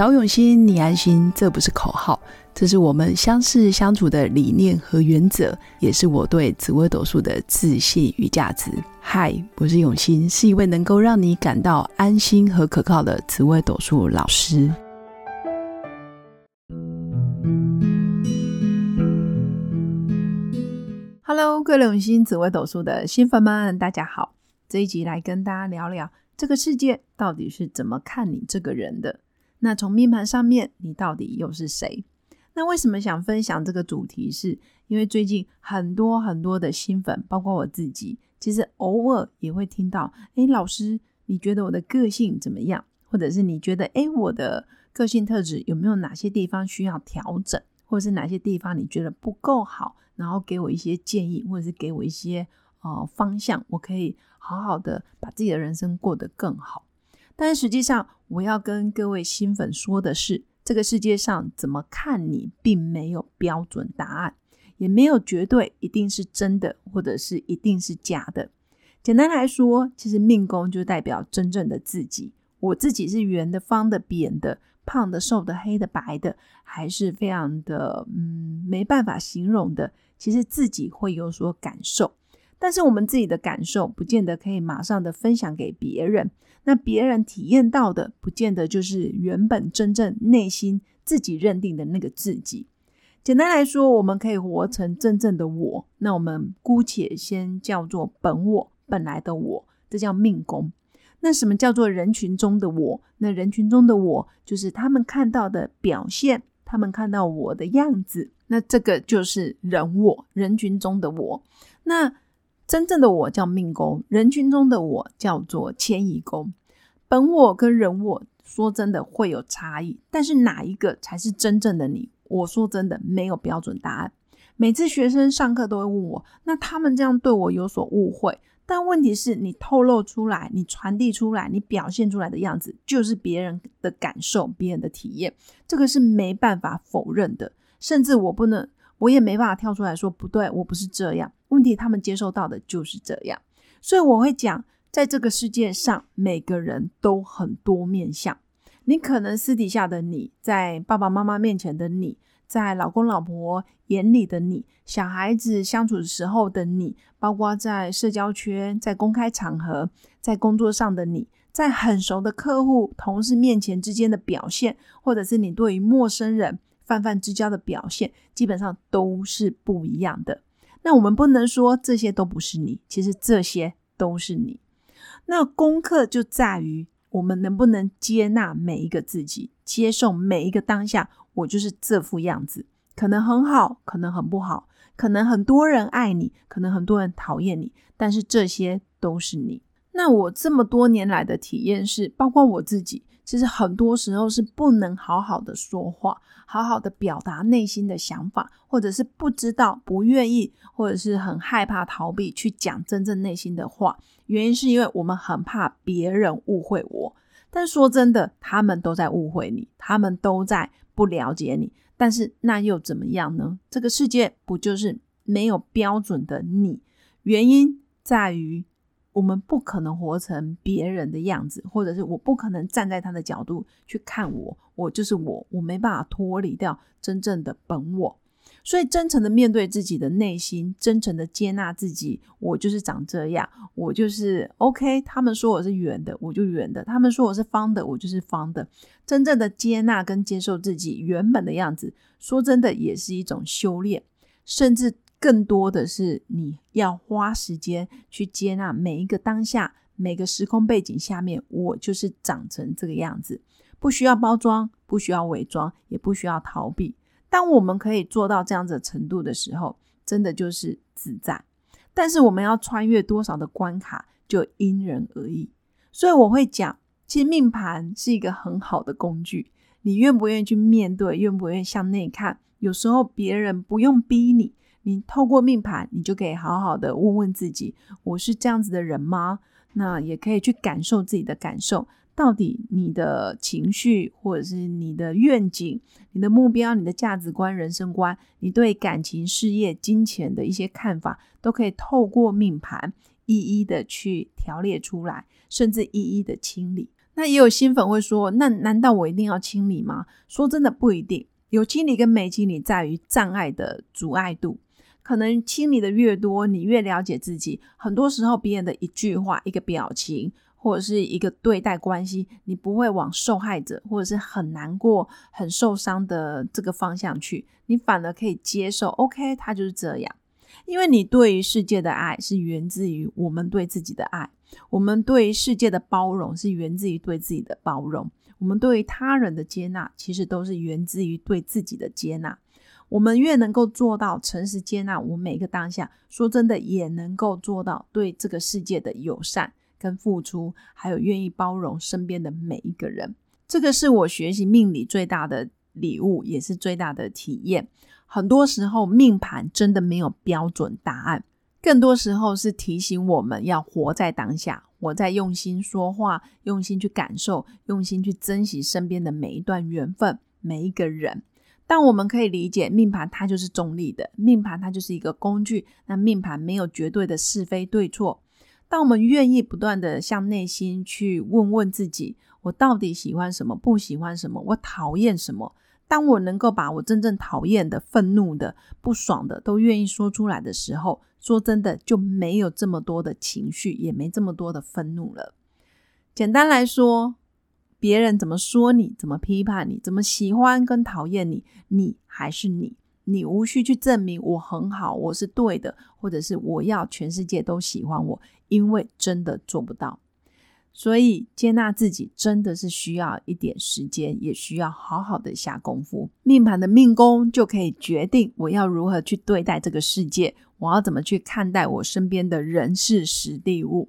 找永新，你安心，这不是口号，这是我们相识相处的理念和原则，也是我对紫微斗数的自信与价值。嗨，我是永新，是一位能够让你感到安心和可靠的紫微斗数老师。Hello，各位永新紫微斗数的新粉们，大家好！这一集来跟大家聊聊，这个世界到底是怎么看你这个人的。那从命盘上面，你到底又是谁？那为什么想分享这个主题？是因为最近很多很多的新粉，包括我自己，其实偶尔也会听到：哎，老师，你觉得我的个性怎么样？或者是你觉得，哎，我的个性特质有没有哪些地方需要调整？或者是哪些地方你觉得不够好？然后给我一些建议，或者是给我一些呃方向，我可以好好的把自己的人生过得更好。但实际上，我要跟各位新粉说的是，这个世界上怎么看你，并没有标准答案，也没有绝对一定是真的，或者是一定是假的。简单来说，其实命宫就代表真正的自己。我自己是圆的、方的、扁的、胖的、瘦的、黑的、白的，还是非常的嗯没办法形容的。其实自己会有所感受。但是我们自己的感受不见得可以马上的分享给别人，那别人体验到的不见得就是原本真正内心自己认定的那个自己。简单来说，我们可以活成真正的我，那我们姑且先叫做本我，本来的我，这叫命宫。那什么叫做人群中的我？那人群中的我就是他们看到的表现，他们看到我的样子，那这个就是人我，人群中的我。那真正的我叫命宫，人群中的我叫做迁移宫。本我跟人我说真的会有差异，但是哪一个才是真正的你？我说真的没有标准答案。每次学生上课都会问我，那他们这样对我有所误会，但问题是你透露出来，你传递出来，你表现出来的样子，就是别人的感受，别人的体验，这个是没办法否认的。甚至我不能，我也没办法跳出来说不对，我不是这样。问题他们接受到的就是这样，所以我会讲，在这个世界上，每个人都很多面相。你可能私底下的你，在爸爸妈妈面前的你，在老公老婆眼里的你，小孩子相处的时候的你，包括在社交圈、在公开场合、在工作上的你，在很熟的客户、同事面前之间的表现，或者是你对于陌生人泛泛之交的表现，基本上都是不一样的。那我们不能说这些都不是你，其实这些都是你。那功课就在于我们能不能接纳每一个自己，接受每一个当下，我就是这副样子，可能很好，可能很不好，可能很多人爱你，可能很多人讨厌你，但是这些都是你。那我这么多年来的体验是，包括我自己。其实很多时候是不能好好的说话，好好的表达内心的想法，或者是不知道、不愿意，或者是很害怕逃避去讲真正内心的话。原因是因为我们很怕别人误会我。但说真的，他们都在误会你，他们都在不了解你。但是那又怎么样呢？这个世界不就是没有标准的你？原因在于。我们不可能活成别人的样子，或者是我不可能站在他的角度去看我，我就是我，我没办法脱离掉真正的本我。所以，真诚的面对自己的内心，真诚的接纳自己，我就是长这样，我就是 OK。他们说我是圆的，我就圆的；他们说我是方的，我就是方的。真正的接纳跟接受自己原本的样子，说真的，也是一种修炼，甚至。更多的是你要花时间去接纳每一个当下、每个时空背景下面，我就是长成这个样子，不需要包装，不需要伪装，也不需要逃避。当我们可以做到这样子程度的时候，真的就是自在。但是我们要穿越多少的关卡，就因人而异。所以我会讲，其实命盘是一个很好的工具，你愿不愿意去面对，愿不愿意向内看？有时候别人不用逼你。你透过命盘，你就可以好好的问问自己：我是这样子的人吗？那也可以去感受自己的感受，到底你的情绪，或者是你的愿景、你的目标、你的价值观、人生观，你对感情、事业、金钱的一些看法，都可以透过命盘一一的去条列出来，甚至一一的清理。那也有新粉会说，那难道我一定要清理吗？说真的，不一定。有清理跟没清理，在于障碍的阻碍度。可能清理的越多，你越了解自己。很多时候，别人的一句话、一个表情，或者是一个对待关系，你不会往受害者或者是很难过、很受伤的这个方向去，你反而可以接受。OK，他就是这样。因为你对于世界的爱是源自于我们对自己的爱，我们对于世界的包容是源自于对自己的包容，我们对于他人的接纳其实都是源自于对自己的接纳。我们越能够做到诚实接纳我们每一个当下，说真的，也能够做到对这个世界的友善跟付出，还有愿意包容身边的每一个人。这个是我学习命理最大的礼物，也是最大的体验。很多时候，命盘真的没有标准答案，更多时候是提醒我们要活在当下，活在用心说话，用心去感受，用心去珍惜身边的每一段缘分，每一个人。但我们可以理解，命盘它就是中立的，命盘它就是一个工具。那命盘没有绝对的是非对错。当我们愿意不断的向内心去问问自己：我到底喜欢什么？不喜欢什么？我讨厌什么？当我能够把我真正讨厌的、愤怒的、不爽的都愿意说出来的时候，说真的就没有这么多的情绪，也没这么多的愤怒了。简单来说。别人怎么说你，怎么批判你，怎么喜欢跟讨厌你，你还是你，你无需去证明我很好，我是对的，或者是我要全世界都喜欢我，因为真的做不到。所以接纳自己真的是需要一点时间，也需要好好的下功夫。命盘的命宫就可以决定我要如何去对待这个世界，我要怎么去看待我身边的人事、实地物。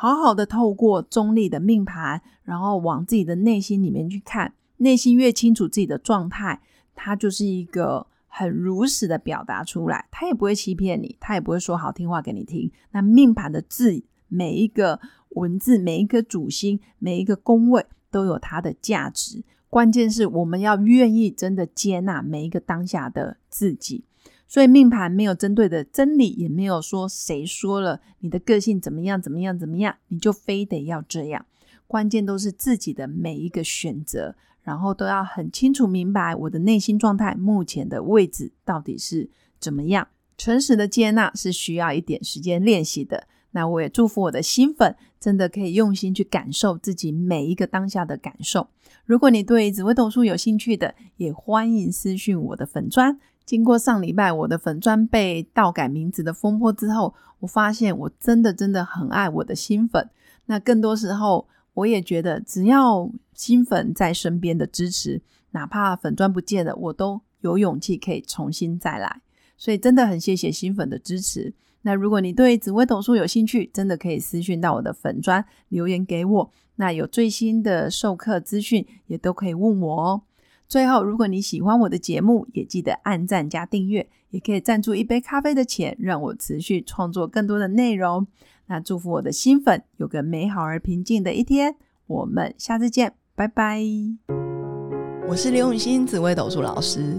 好好的透过中立的命盘，然后往自己的内心里面去看，内心越清楚自己的状态，它就是一个很如实的表达出来，他也不会欺骗你，他也不会说好听话给你听。那命盘的字，每一个文字，每一颗主星，每一个宫位都有它的价值，关键是我们要愿意真的接纳每一个当下的自己。所以命盘没有针对的真理，也没有说谁说了你的个性怎么样怎么样怎么样，你就非得要这样。关键都是自己的每一个选择，然后都要很清楚明白我的内心状态目前的位置到底是怎么样。诚实的接纳是需要一点时间练习的。那我也祝福我的新粉，真的可以用心去感受自己每一个当下的感受。如果你对紫微斗数有兴趣的，也欢迎私讯我的粉砖。经过上礼拜我的粉砖被盗改名字的风波之后，我发现我真的真的很爱我的新粉。那更多时候，我也觉得只要新粉在身边的支持，哪怕粉砖不见了，我都有勇气可以重新再来。所以真的很谢谢新粉的支持。那如果你对紫微斗数有兴趣，真的可以私讯到我的粉砖留言给我。那有最新的授课资讯，也都可以问我哦。最后，如果你喜欢我的节目，也记得按赞加订阅，也可以赞助一杯咖啡的钱，让我持续创作更多的内容。那祝福我的新粉有个美好而平静的一天，我们下次见，拜拜。我是刘永新，紫微斗数老师，